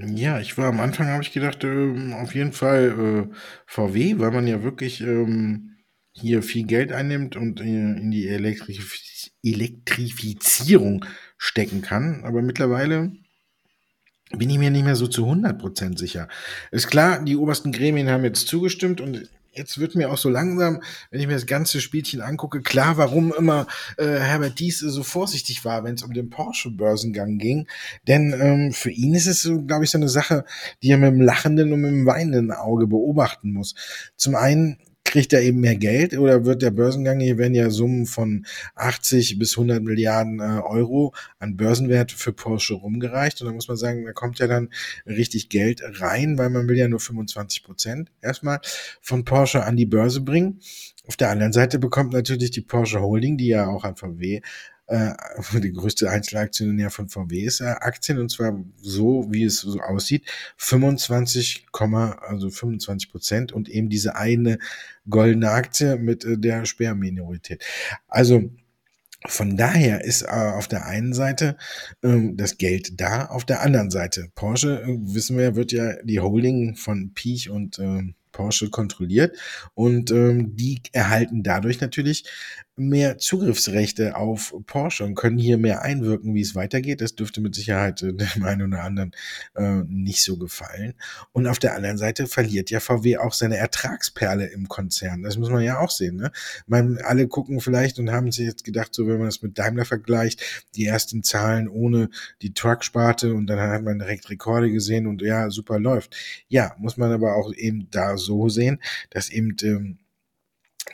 Ja, ich war am Anfang, habe ich gedacht, ähm, auf jeden Fall äh, VW, weil man ja wirklich ähm, hier viel Geld einnimmt und äh, in die Elektrif Elektrifizierung stecken kann. Aber mittlerweile bin ich mir nicht mehr so zu 100% sicher. Ist klar, die obersten Gremien haben jetzt zugestimmt und jetzt wird mir auch so langsam, wenn ich mir das ganze Spielchen angucke, klar, warum immer äh, Herbert Dies so vorsichtig war, wenn es um den Porsche-Börsengang ging. Denn ähm, für ihn ist es, so, glaube ich, so eine Sache, die er mit dem lachenden und mit dem weinenden Auge beobachten muss. Zum einen kriegt er eben mehr Geld oder wird der Börsengang, hier werden ja Summen von 80 bis 100 Milliarden äh, Euro an Börsenwert für Porsche rumgereicht und da muss man sagen, da kommt ja dann richtig Geld rein, weil man will ja nur 25 Prozent erstmal von Porsche an die Börse bringen. Auf der anderen Seite bekommt natürlich die Porsche Holding, die ja auch an VW äh, die größte Einzelaktionär von VW ist äh, Aktien und zwar so, wie es so aussieht, 25, also 25 Prozent und eben diese eine goldene Aktie mit äh, der Sperrminorität. Also von daher ist äh, auf der einen Seite ähm, das Geld da, auf der anderen Seite Porsche, äh, wissen wir, wird ja die Holding von Piech und äh, Porsche kontrolliert und ähm, die erhalten dadurch natürlich mehr Zugriffsrechte auf Porsche und können hier mehr einwirken, wie es weitergeht. Das dürfte mit Sicherheit äh, dem einen oder anderen äh, nicht so gefallen. Und auf der anderen Seite verliert ja VW auch seine Ertragsperle im Konzern. Das muss man ja auch sehen. Ne? Man, alle gucken vielleicht und haben sich jetzt gedacht, so wenn man das mit Daimler vergleicht, die ersten Zahlen ohne die Truck-Sparte und dann hat man direkt Rekorde gesehen und ja, super läuft. Ja, muss man aber auch eben da so sehen, dass eben ähm,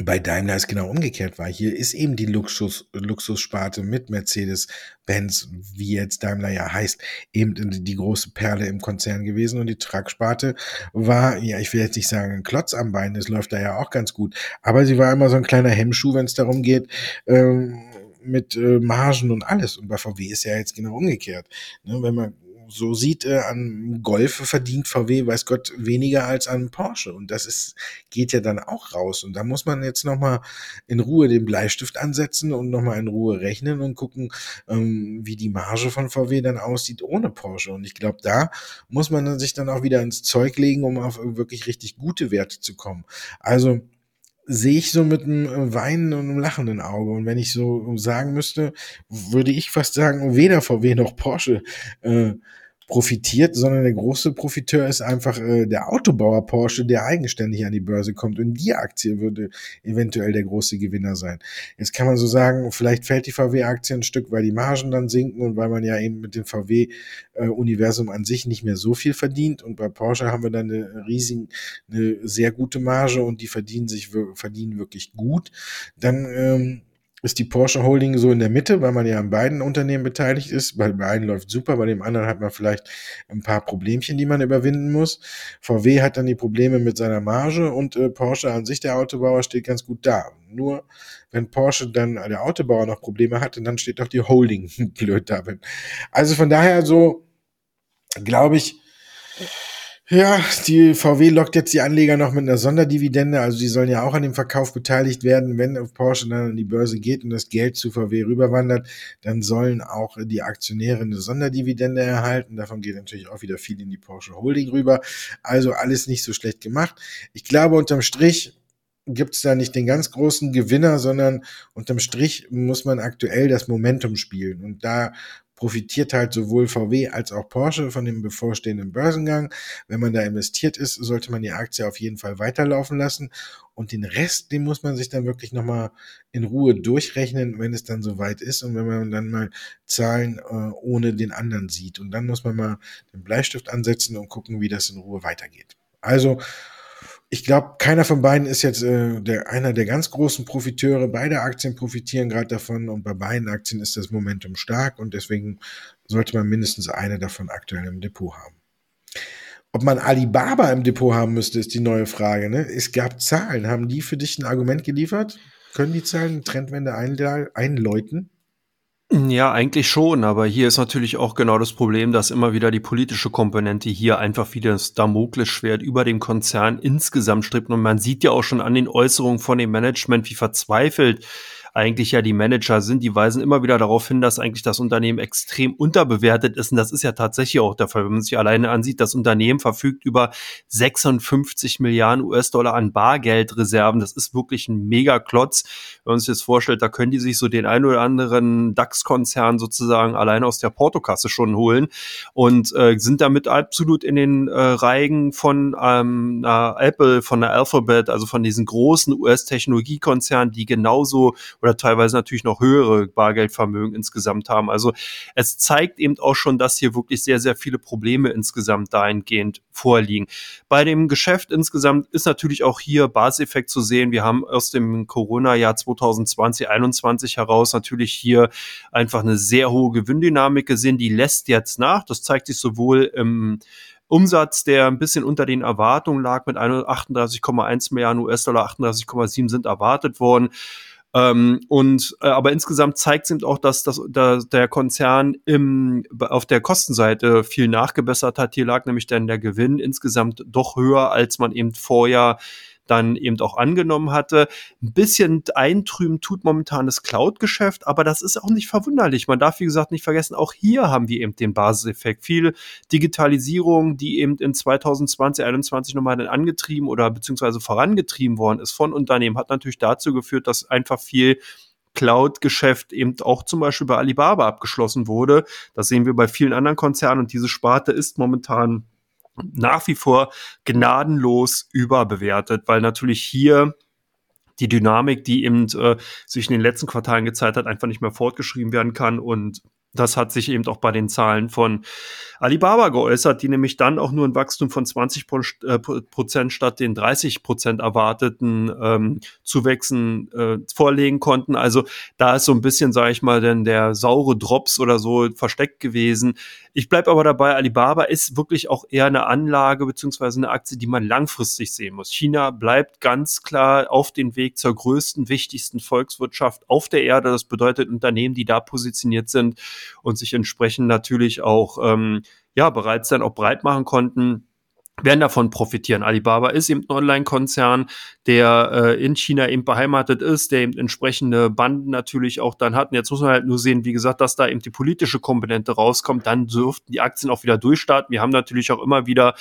bei Daimler ist genau umgekehrt war. Hier ist eben die Luxus, Luxussparte mit Mercedes-Benz, wie jetzt Daimler ja heißt, eben die große Perle im Konzern gewesen und die Trucksparte war, ja, ich will jetzt nicht sagen ein Klotz am Bein, das läuft da ja auch ganz gut, aber sie war immer so ein kleiner Hemmschuh, wenn es darum geht, ähm, mit äh, Margen und alles. Und bei VW ist ja jetzt genau umgekehrt. Ne, wenn man so sieht, äh, an Golf verdient VW, weiß Gott, weniger als an Porsche. Und das ist, geht ja dann auch raus. Und da muss man jetzt nochmal in Ruhe den Bleistift ansetzen und nochmal in Ruhe rechnen und gucken, ähm, wie die Marge von VW dann aussieht ohne Porsche. Und ich glaube, da muss man sich dann auch wieder ins Zeug legen, um auf wirklich richtig gute Werte zu kommen. Also, sehe ich so mit einem äh, weinenden und einem lachenden Auge. Und wenn ich so sagen müsste, würde ich fast sagen, weder VW noch Porsche äh, profitiert, sondern der große Profiteur ist einfach äh, der Autobauer Porsche, der eigenständig an die Börse kommt. Und die Aktie würde eventuell der große Gewinner sein. Jetzt kann man so sagen, vielleicht fällt die VW-Aktie ein Stück, weil die Margen dann sinken und weil man ja eben mit dem VW-Universum an sich nicht mehr so viel verdient. Und bei Porsche haben wir dann eine riesige, eine sehr gute Marge und die verdienen sich verdienen wirklich gut. Dann ähm, ist die Porsche Holding so in der Mitte, weil man ja an beiden Unternehmen beteiligt ist. Bei, bei einem läuft super, bei dem anderen hat man vielleicht ein paar Problemchen, die man überwinden muss. VW hat dann die Probleme mit seiner Marge und äh, Porsche an sich, der Autobauer, steht ganz gut da. Nur wenn Porsche dann, äh, der Autobauer noch Probleme hat, dann steht doch die Holding blöd da. Also von daher so, glaube ich, ja, die VW lockt jetzt die Anleger noch mit einer Sonderdividende. Also die sollen ja auch an dem Verkauf beteiligt werden. Wenn Porsche dann an die Börse geht und das Geld zu VW rüberwandert, dann sollen auch die Aktionäre eine Sonderdividende erhalten. Davon geht natürlich auch wieder viel in die Porsche Holding rüber. Also alles nicht so schlecht gemacht. Ich glaube, unterm Strich gibt es da nicht den ganz großen Gewinner, sondern unterm Strich muss man aktuell das Momentum spielen. Und da profitiert halt sowohl VW als auch Porsche von dem bevorstehenden Börsengang. Wenn man da investiert ist, sollte man die Aktie auf jeden Fall weiterlaufen lassen. Und den Rest, den muss man sich dann wirklich nochmal in Ruhe durchrechnen, wenn es dann soweit ist und wenn man dann mal Zahlen äh, ohne den anderen sieht. Und dann muss man mal den Bleistift ansetzen und gucken, wie das in Ruhe weitergeht. Also ich glaube, keiner von beiden ist jetzt äh, der, einer der ganz großen Profiteure. Beide Aktien profitieren gerade davon und bei beiden Aktien ist das Momentum stark und deswegen sollte man mindestens eine davon aktuell im Depot haben. Ob man Alibaba im Depot haben müsste, ist die neue Frage. Ne? Es gab Zahlen. Haben die für dich ein Argument geliefert? Können die Zahlen Trendwende einläuten? Ja, eigentlich schon, aber hier ist natürlich auch genau das Problem, dass immer wieder die politische Komponente hier einfach wieder das Damoklesschwert über dem Konzern insgesamt strippt. Und man sieht ja auch schon an den Äußerungen von dem Management, wie verzweifelt eigentlich ja die Manager sind, die weisen immer wieder darauf hin, dass eigentlich das Unternehmen extrem unterbewertet ist. Und das ist ja tatsächlich auch der Fall. Wenn man sich alleine ansieht, das Unternehmen verfügt über 56 Milliarden US-Dollar an Bargeldreserven. Das ist wirklich ein Mega-Klotz. Wenn man sich jetzt vorstellt, da können die sich so den ein oder anderen DAX-Konzern sozusagen alleine aus der Portokasse schon holen und äh, sind damit absolut in den äh, Reigen von ähm, Apple, von der Alphabet, also von diesen großen US-Technologiekonzernen, die genauso oder teilweise natürlich noch höhere Bargeldvermögen insgesamt haben. Also es zeigt eben auch schon, dass hier wirklich sehr, sehr viele Probleme insgesamt dahingehend vorliegen. Bei dem Geschäft insgesamt ist natürlich auch hier Baseffekt zu sehen. Wir haben aus dem Corona-Jahr 2020, 2021 heraus natürlich hier einfach eine sehr hohe Gewinndynamik gesehen. Die lässt jetzt nach. Das zeigt sich sowohl im Umsatz, der ein bisschen unter den Erwartungen lag mit 38,1 Milliarden US-Dollar, 38,7 sind erwartet worden. Ähm, und äh, aber insgesamt zeigt es eben auch, dass, dass, dass der Konzern im, auf der Kostenseite viel nachgebessert hat. Hier lag nämlich dann der Gewinn insgesamt doch höher, als man eben vorher dann eben auch angenommen hatte. Ein bisschen eintrüben tut momentan das Cloud-Geschäft, aber das ist auch nicht verwunderlich. Man darf, wie gesagt, nicht vergessen, auch hier haben wir eben den Basiseffekt. Viel Digitalisierung, die eben in 2020, 2021 nochmal angetrieben oder beziehungsweise vorangetrieben worden ist von Unternehmen, hat natürlich dazu geführt, dass einfach viel Cloud-Geschäft eben auch zum Beispiel bei Alibaba abgeschlossen wurde. Das sehen wir bei vielen anderen Konzernen und diese Sparte ist momentan nach wie vor gnadenlos überbewertet, weil natürlich hier die Dynamik, die eben äh, sich in den letzten Quartalen gezeigt hat, einfach nicht mehr fortgeschrieben werden kann und das hat sich eben auch bei den Zahlen von Alibaba geäußert, die nämlich dann auch nur ein Wachstum von 20 äh, Prozent statt den 30 Prozent erwarteten ähm, Zuwächsen äh, vorlegen konnten. Also da ist so ein bisschen, sage ich mal, denn der saure Drops oder so versteckt gewesen. Ich bleib aber dabei, Alibaba ist wirklich auch eher eine Anlage beziehungsweise eine Aktie, die man langfristig sehen muss. China bleibt ganz klar auf den Weg zur größten, wichtigsten Volkswirtschaft auf der Erde. Das bedeutet, Unternehmen, die da positioniert sind, und sich entsprechend natürlich auch ähm, ja bereits dann auch breit machen konnten werden davon profitieren. Alibaba ist eben ein Online-Konzern, der äh, in China eben beheimatet ist, der eben entsprechende Banden natürlich auch dann hat. Und jetzt muss man halt nur sehen, wie gesagt, dass da eben die politische Komponente rauskommt. Dann dürften die Aktien auch wieder durchstarten. Wir haben natürlich auch immer wieder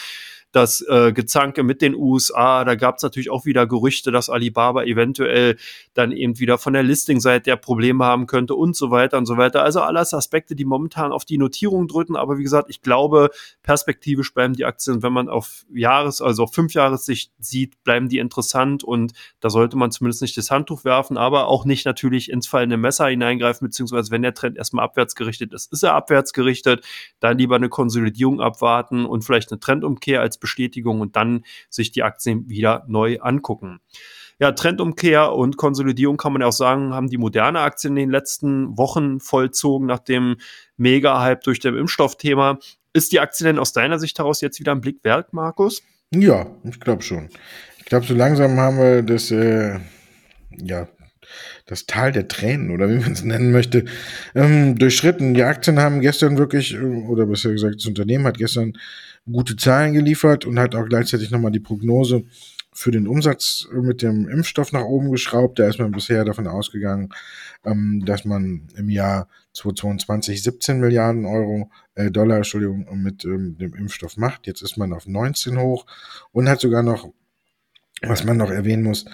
das äh, Gezanke mit den USA. Da gab es natürlich auch wieder Gerüchte, dass Alibaba eventuell dann eben wieder von der Listing-Seite der Probleme haben könnte und so weiter und so weiter. Also alles Aspekte, die momentan auf die Notierung drücken. Aber wie gesagt, ich glaube, perspektivisch bleiben die Aktien, wenn man auf Jahres-, also auf fünf Jahressicht sieht, bleiben die interessant und da sollte man zumindest nicht das Handtuch werfen, aber auch nicht natürlich ins fallende Messer hineingreifen, beziehungsweise wenn der Trend erstmal abwärts gerichtet ist, ist er abwärts gerichtet, dann lieber eine Konsolidierung abwarten und vielleicht eine Trendumkehr als Bestätigung und dann sich die Aktien wieder neu angucken. Ja, Trendumkehr und Konsolidierung kann man ja auch sagen, haben die moderne Aktien in den letzten Wochen vollzogen nach dem Mega-Hype durch dem Impfstoffthema. Ist die Aktie denn aus deiner Sicht heraus jetzt wieder ein Blick wert, Markus? Ja, ich glaube schon. Ich glaube, so langsam haben wir das, äh, ja, das Tal der Tränen oder wie man es nennen möchte, ähm, durchschritten. Die Aktien haben gestern wirklich, oder besser gesagt, das Unternehmen hat gestern gute Zahlen geliefert und hat auch gleichzeitig nochmal die Prognose für den Umsatz mit dem Impfstoff nach oben geschraubt. Da ist man bisher davon ausgegangen, ähm, dass man im Jahr 2022 17 Milliarden Euro, äh, Dollar, Entschuldigung, mit ähm, dem Impfstoff macht. Jetzt ist man auf 19 hoch und hat sogar noch, was man noch erwähnen muss,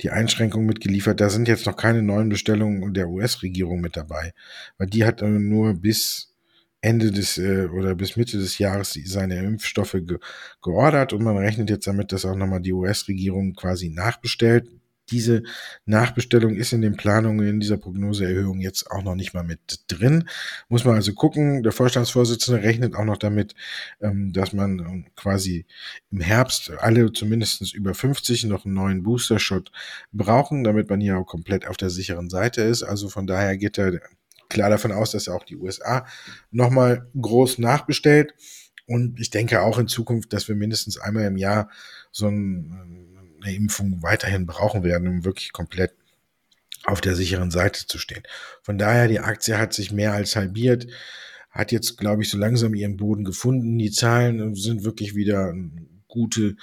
die Einschränkungen mitgeliefert. Da sind jetzt noch keine neuen Bestellungen der US-Regierung mit dabei, weil die hat nur bis Ende des äh, oder bis Mitte des Jahres seine Impfstoffe ge geordert und man rechnet jetzt damit, dass auch nochmal die US-Regierung quasi nachbestellt. Diese Nachbestellung ist in den Planungen in dieser Prognoseerhöhung jetzt auch noch nicht mal mit drin. Muss man also gucken. Der Vorstandsvorsitzende rechnet auch noch damit, ähm, dass man ähm, quasi im Herbst alle zumindest über 50 noch einen neuen Booster-Shot brauchen, damit man hier auch komplett auf der sicheren Seite ist. Also von daher geht er klar davon aus, dass er auch die USA nochmal groß nachbestellt. Und ich denke auch in Zukunft, dass wir mindestens einmal im Jahr so eine Impfung weiterhin brauchen werden, um wirklich komplett auf der sicheren Seite zu stehen. Von daher, die Aktie hat sich mehr als halbiert, hat jetzt, glaube ich, so langsam ihren Boden gefunden. Die Zahlen sind wirklich wieder gute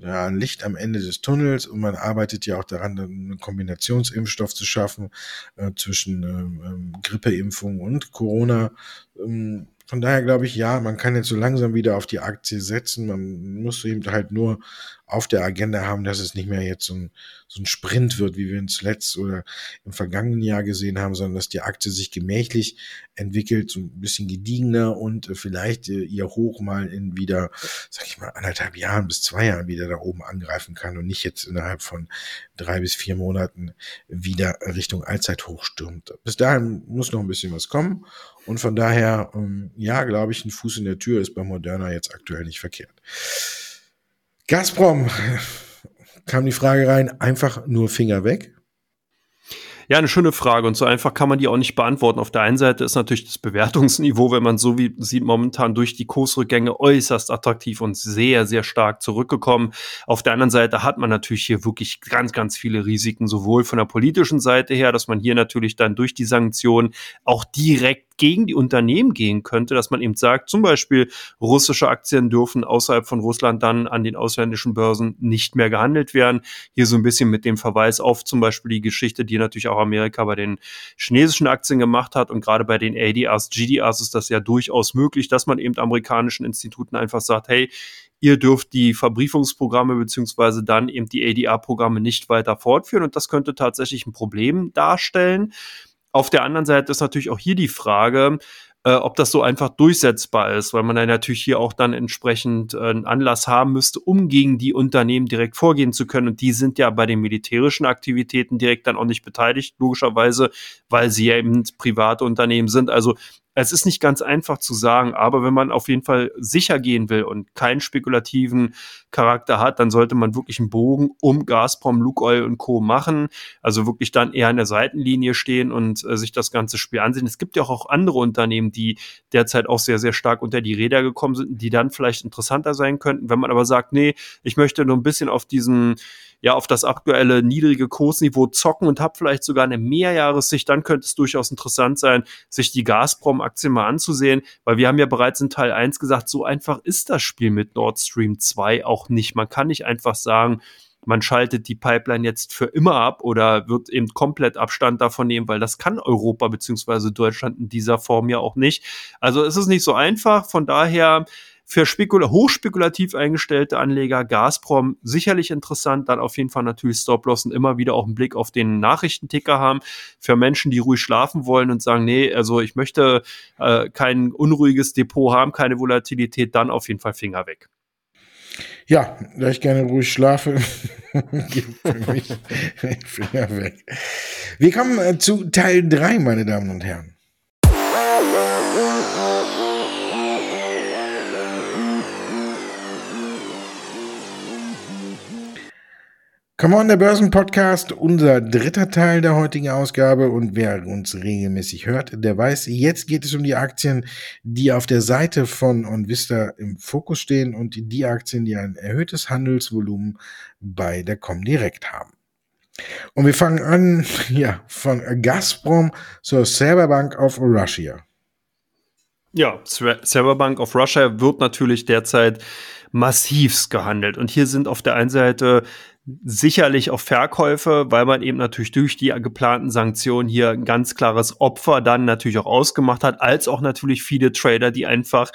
ja, ein Licht am Ende des Tunnels und man arbeitet ja auch daran, einen Kombinationsimpfstoff zu schaffen äh, zwischen ähm, Grippeimpfung und Corona. Ähm, von daher glaube ich, ja, man kann jetzt so langsam wieder auf die Aktie setzen. Man muss eben halt nur auf der Agenda haben, dass es nicht mehr jetzt so ein, so ein Sprint wird, wie wir uns letzt oder im vergangenen Jahr gesehen haben, sondern dass die Aktie sich gemächlich entwickelt, so ein bisschen gediegener und äh, vielleicht äh, ihr Hoch mal in wieder, sag ich mal, anderthalb Jahren bis zwei Jahren wieder da oben angreifen kann und nicht jetzt innerhalb von drei bis vier Monaten wieder Richtung Allzeithoch stürmt. Bis dahin muss noch ein bisschen was kommen und von daher, ähm, ja, glaube ich, ein Fuß in der Tür ist bei Moderna jetzt aktuell nicht verkehrt. Gazprom kam die Frage rein, einfach nur Finger weg. Ja, eine schöne Frage und so einfach kann man die auch nicht beantworten. Auf der einen Seite ist natürlich das Bewertungsniveau, wenn man so wie sieht, momentan durch die Kursrückgänge äußerst attraktiv und sehr, sehr stark zurückgekommen. Auf der anderen Seite hat man natürlich hier wirklich ganz, ganz viele Risiken, sowohl von der politischen Seite her, dass man hier natürlich dann durch die Sanktionen auch direkt gegen die Unternehmen gehen könnte, dass man eben sagt, zum Beispiel russische Aktien dürfen außerhalb von Russland dann an den ausländischen Börsen nicht mehr gehandelt werden. Hier so ein bisschen mit dem Verweis auf zum Beispiel die Geschichte, die natürlich auch Amerika bei den chinesischen Aktien gemacht hat und gerade bei den ADRs, GDRs ist das ja durchaus möglich, dass man eben amerikanischen Instituten einfach sagt, hey, ihr dürft die Verbriefungsprogramme beziehungsweise dann eben die ADR-Programme nicht weiter fortführen und das könnte tatsächlich ein Problem darstellen. Auf der anderen Seite ist natürlich auch hier die Frage, äh, ob das so einfach durchsetzbar ist, weil man dann natürlich hier auch dann entsprechend äh, einen Anlass haben müsste, um gegen die Unternehmen direkt vorgehen zu können. Und die sind ja bei den militärischen Aktivitäten direkt dann auch nicht beteiligt, logischerweise, weil sie ja eben private Unternehmen sind. Also es ist nicht ganz einfach zu sagen, aber wenn man auf jeden Fall sicher gehen will und keinen spekulativen Charakter hat, dann sollte man wirklich einen Bogen um Gazprom, Lukoil und Co. machen. Also wirklich dann eher an der Seitenlinie stehen und äh, sich das ganze Spiel ansehen. Es gibt ja auch andere Unternehmen, die derzeit auch sehr, sehr stark unter die Räder gekommen sind, die dann vielleicht interessanter sein könnten. Wenn man aber sagt, nee, ich möchte nur ein bisschen auf diesen ja auf das aktuelle niedrige Kursniveau zocken und habe vielleicht sogar eine Mehrjahressicht, dann könnte es durchaus interessant sein, sich die Gazprom Aktien mal anzusehen, weil wir haben ja bereits in Teil 1 gesagt, so einfach ist das Spiel mit Nord Stream 2 auch nicht. Man kann nicht einfach sagen, man schaltet die Pipeline jetzt für immer ab oder wird eben komplett Abstand davon nehmen, weil das kann Europa beziehungsweise Deutschland in dieser Form ja auch nicht. Also es ist nicht so einfach. Von daher für spekula hochspekulativ eingestellte Anleger Gazprom sicherlich interessant, dann auf jeden Fall natürlich Stop-Loss und immer wieder auch einen Blick auf den Nachrichtenticker haben. Für Menschen, die ruhig schlafen wollen und sagen, nee, also ich möchte äh, kein unruhiges Depot haben, keine Volatilität, dann auf jeden Fall Finger weg. Ja, da ich gerne ruhig schlafe, gibt für mich Finger weg. Wir kommen äh, zu Teil 3, meine Damen und Herren. Come on, der Börsenpodcast, unser dritter Teil der heutigen Ausgabe. Und wer uns regelmäßig hört, der weiß, jetzt geht es um die Aktien, die auf der Seite von OnVista im Fokus stehen und die Aktien, die ein erhöhtes Handelsvolumen bei der Comdirect haben. Und wir fangen an, ja, von Gazprom zur Serverbank of Russia. Ja, Serverbank of Russia wird natürlich derzeit massivst gehandelt. Und hier sind auf der einen Seite sicherlich auch Verkäufe, weil man eben natürlich durch die geplanten Sanktionen hier ein ganz klares Opfer dann natürlich auch ausgemacht hat, als auch natürlich viele Trader, die einfach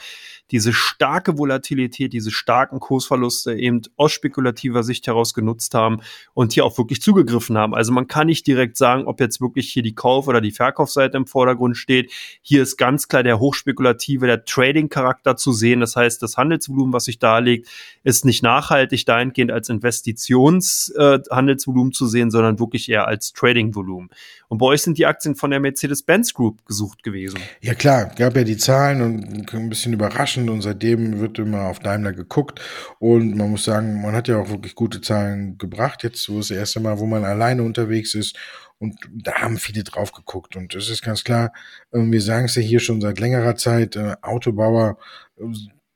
diese starke Volatilität, diese starken Kursverluste eben aus spekulativer Sicht heraus genutzt haben und hier auch wirklich zugegriffen haben. Also man kann nicht direkt sagen, ob jetzt wirklich hier die Kauf- oder die Verkaufsseite im Vordergrund steht. Hier ist ganz klar der hochspekulative, der Trading-Charakter zu sehen. Das heißt, das Handelsvolumen, was sich darlegt, ist nicht nachhaltig dahingehend als Investitionshandelsvolumen äh, zu sehen, sondern wirklich eher als Trading-Volumen. Und bei euch sind die Aktien von der Mercedes-Benz Group gesucht gewesen. Ja klar, gab ja die Zahlen und ein bisschen überrascht überraschend und seitdem wird immer auf Daimler geguckt. Und man muss sagen, man hat ja auch wirklich gute Zahlen gebracht. Jetzt so ist das erste Mal, wo man alleine unterwegs ist und da haben viele drauf geguckt. Und es ist ganz klar, ähm, wir sagen es ja hier schon seit längerer Zeit, äh, Autobauer äh,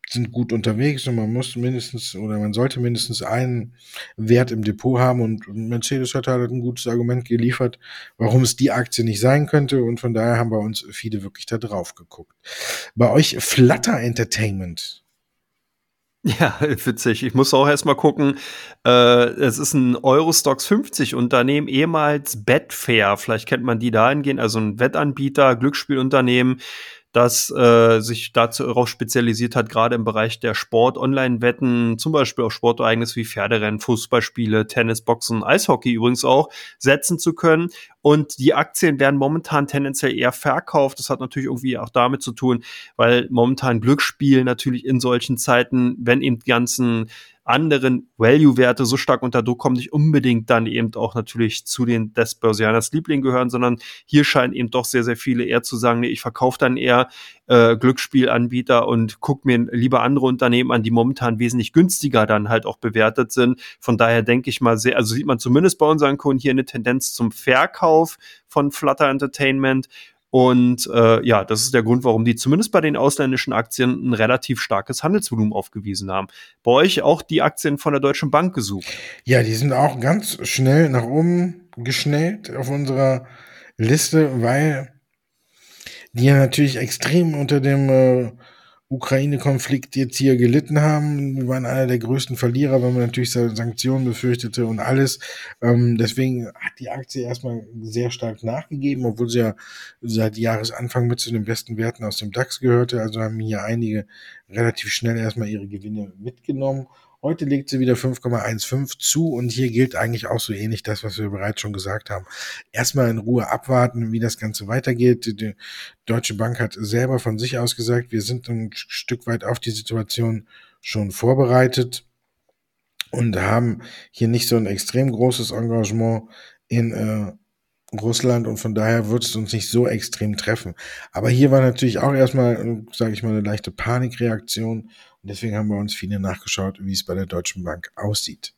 sind gut unterwegs und man muss mindestens oder man sollte mindestens einen Wert im Depot haben und Mercedes hat halt ein gutes Argument geliefert, warum es die Aktie nicht sein könnte und von daher haben bei uns viele wirklich da drauf geguckt. Bei euch Flutter Entertainment. Ja, witzig. Ich muss auch erstmal gucken. Äh, es ist ein Eurostox 50 Unternehmen, ehemals Betfair. Vielleicht kennt man die dahingehend, also ein Wettanbieter, Glücksspielunternehmen das äh, sich dazu darauf spezialisiert hat, gerade im Bereich der Sport-Online-Wetten, zum Beispiel auf Sportereignisse wie Pferderennen, Fußballspiele, Tennis, Boxen, Eishockey übrigens auch, setzen zu können. Und die Aktien werden momentan tendenziell eher verkauft. Das hat natürlich irgendwie auch damit zu tun, weil momentan Glücksspiel natürlich in solchen Zeiten, wenn eben die ganzen anderen Value-Werte so stark unter Druck kommen, nicht unbedingt dann eben auch natürlich zu den des Börsianers Liebling gehören, sondern hier scheinen eben doch sehr, sehr viele eher zu sagen, nee, ich verkaufe dann eher äh, Glücksspielanbieter und guck mir lieber andere Unternehmen an, die momentan wesentlich günstiger dann halt auch bewertet sind. Von daher denke ich mal sehr, also sieht man zumindest bei unseren Kunden hier eine Tendenz zum Verkauf von Flutter Entertainment. Und äh, ja, das ist der Grund, warum die zumindest bei den ausländischen Aktien ein relativ starkes Handelsvolumen aufgewiesen haben. Bei euch auch die Aktien von der Deutschen Bank gesucht. Ja, die sind auch ganz schnell nach oben geschnellt auf unserer Liste, weil die ja natürlich extrem unter dem äh, Ukraine-Konflikt jetzt hier gelitten haben. Wir waren einer der größten Verlierer, weil man natürlich Sanktionen befürchtete und alles. Ähm, deswegen hat die Aktie erstmal sehr stark nachgegeben, obwohl sie ja seit Jahresanfang mit zu den besten Werten aus dem DAX gehörte. Also haben hier einige relativ schnell erstmal ihre Gewinne mitgenommen Heute legt sie wieder 5,15 zu und hier gilt eigentlich auch so ähnlich das, was wir bereits schon gesagt haben. Erstmal in Ruhe abwarten, wie das Ganze weitergeht. Die Deutsche Bank hat selber von sich aus gesagt, wir sind ein Stück weit auf die Situation schon vorbereitet und haben hier nicht so ein extrem großes Engagement in äh, Russland und von daher wird es uns nicht so extrem treffen. Aber hier war natürlich auch erstmal, sage ich mal, eine leichte Panikreaktion und deswegen haben wir uns viele nachgeschaut, wie es bei der Deutschen Bank aussieht.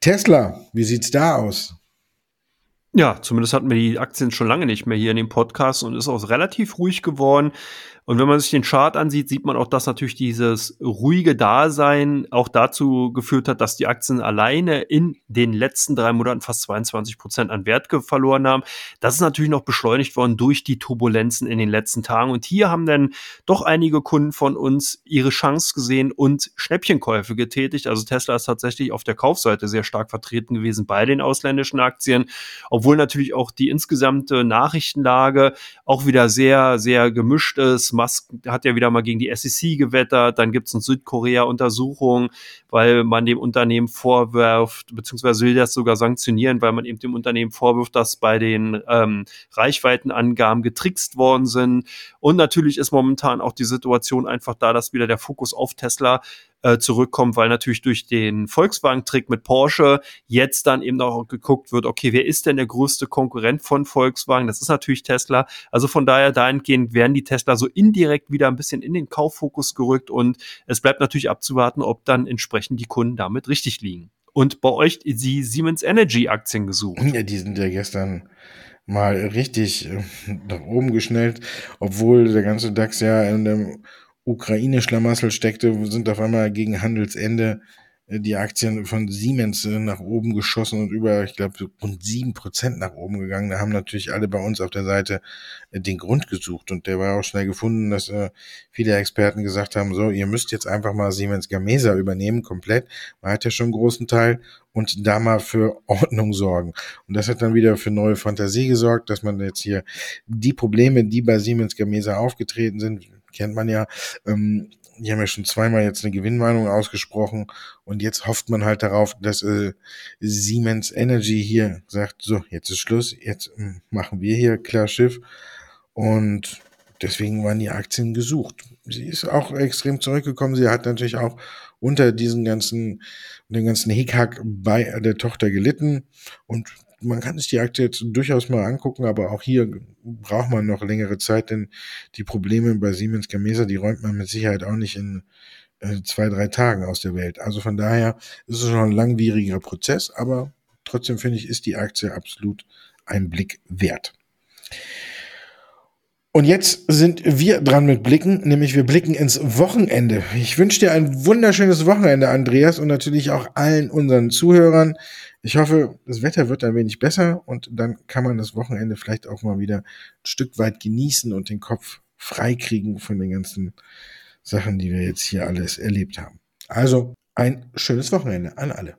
Tesla, wie sieht's da aus? Ja, zumindest hatten wir die Aktien schon lange nicht mehr hier in dem Podcast und ist auch relativ ruhig geworden, Und wenn man sich den Chart ansieht, sieht man auch, dass natürlich dieses ruhige Dasein auch dazu geführt hat, dass die Aktien alleine in den letzten drei Monaten fast 22 Prozent an Wert verloren haben. Das ist natürlich noch beschleunigt worden durch die Turbulenzen in den letzten Tagen. Und hier haben dann doch einige Kunden von uns ihre Chance gesehen und Schnäppchenkäufe getätigt. Also Tesla ist tatsächlich auf der Kaufseite sehr stark vertreten gewesen bei den ausländischen Aktien, obwohl natürlich auch die insgesamte Nachrichtenlage auch wieder sehr, sehr gemischt ist. Musk hat ja wieder mal gegen die SEC gewettert, dann gibt es in Südkorea Untersuchungen, weil man dem Unternehmen vorwirft, beziehungsweise will das sogar sanktionieren, weil man eben dem Unternehmen vorwirft, dass bei den ähm, Reichweitenangaben getrickst worden sind. Und natürlich ist momentan auch die Situation einfach da, dass wieder der Fokus auf Tesla äh, zurückkommt, weil natürlich durch den Volkswagen-Trick mit Porsche jetzt dann eben auch geguckt wird, okay, wer ist denn der größte Konkurrent von Volkswagen? Das ist natürlich Tesla. Also von daher dahingehend werden die Tesla so indirekt wieder ein bisschen in den Kauffokus gerückt und es bleibt natürlich abzuwarten, ob dann entsprechend die Kunden damit richtig liegen. Und bei euch die Siemens Energy Aktien gesucht. Ja, die sind ja gestern mal richtig äh, nach oben geschnellt, obwohl der ganze DAX ja in dem Ukraine-Schlamassel steckte, sind auf einmal gegen Handelsende äh, die Aktien von Siemens äh, nach oben geschossen und über, ich glaube, rund sieben Prozent nach oben gegangen. Da haben natürlich alle bei uns auf der Seite äh, den Grund gesucht und der war auch schnell gefunden, dass viele Experten gesagt haben, so, ihr müsst jetzt einfach mal Siemens Gamesa übernehmen, komplett. Man hat ja schon einen großen Teil und da mal für Ordnung sorgen. Und das hat dann wieder für neue Fantasie gesorgt, dass man jetzt hier die Probleme, die bei Siemens Gamesa aufgetreten sind, kennt man ja. Ähm, die haben ja schon zweimal jetzt eine Gewinnwarnung ausgesprochen und jetzt hofft man halt darauf, dass äh, Siemens Energy hier sagt, so, jetzt ist Schluss, jetzt äh, machen wir hier klar Schiff und deswegen waren die Aktien gesucht. Sie ist auch extrem zurückgekommen. Sie hat natürlich auch unter diesen ganzen, den ganzen Hickhack bei der Tochter gelitten und man kann sich die Aktie jetzt durchaus mal angucken, aber auch hier braucht man noch längere Zeit, denn die Probleme bei Siemens Gamesa, die räumt man mit Sicherheit auch nicht in äh, zwei, drei Tagen aus der Welt. Also von daher ist es schon ein langwieriger Prozess, aber trotzdem finde ich, ist die Aktie absolut ein Blick wert. Und jetzt sind wir dran mit Blicken, nämlich wir blicken ins Wochenende. Ich wünsche dir ein wunderschönes Wochenende, Andreas, und natürlich auch allen unseren Zuhörern. Ich hoffe, das Wetter wird ein wenig besser und dann kann man das Wochenende vielleicht auch mal wieder ein Stück weit genießen und den Kopf freikriegen von den ganzen Sachen, die wir jetzt hier alles erlebt haben. Also ein schönes Wochenende an alle.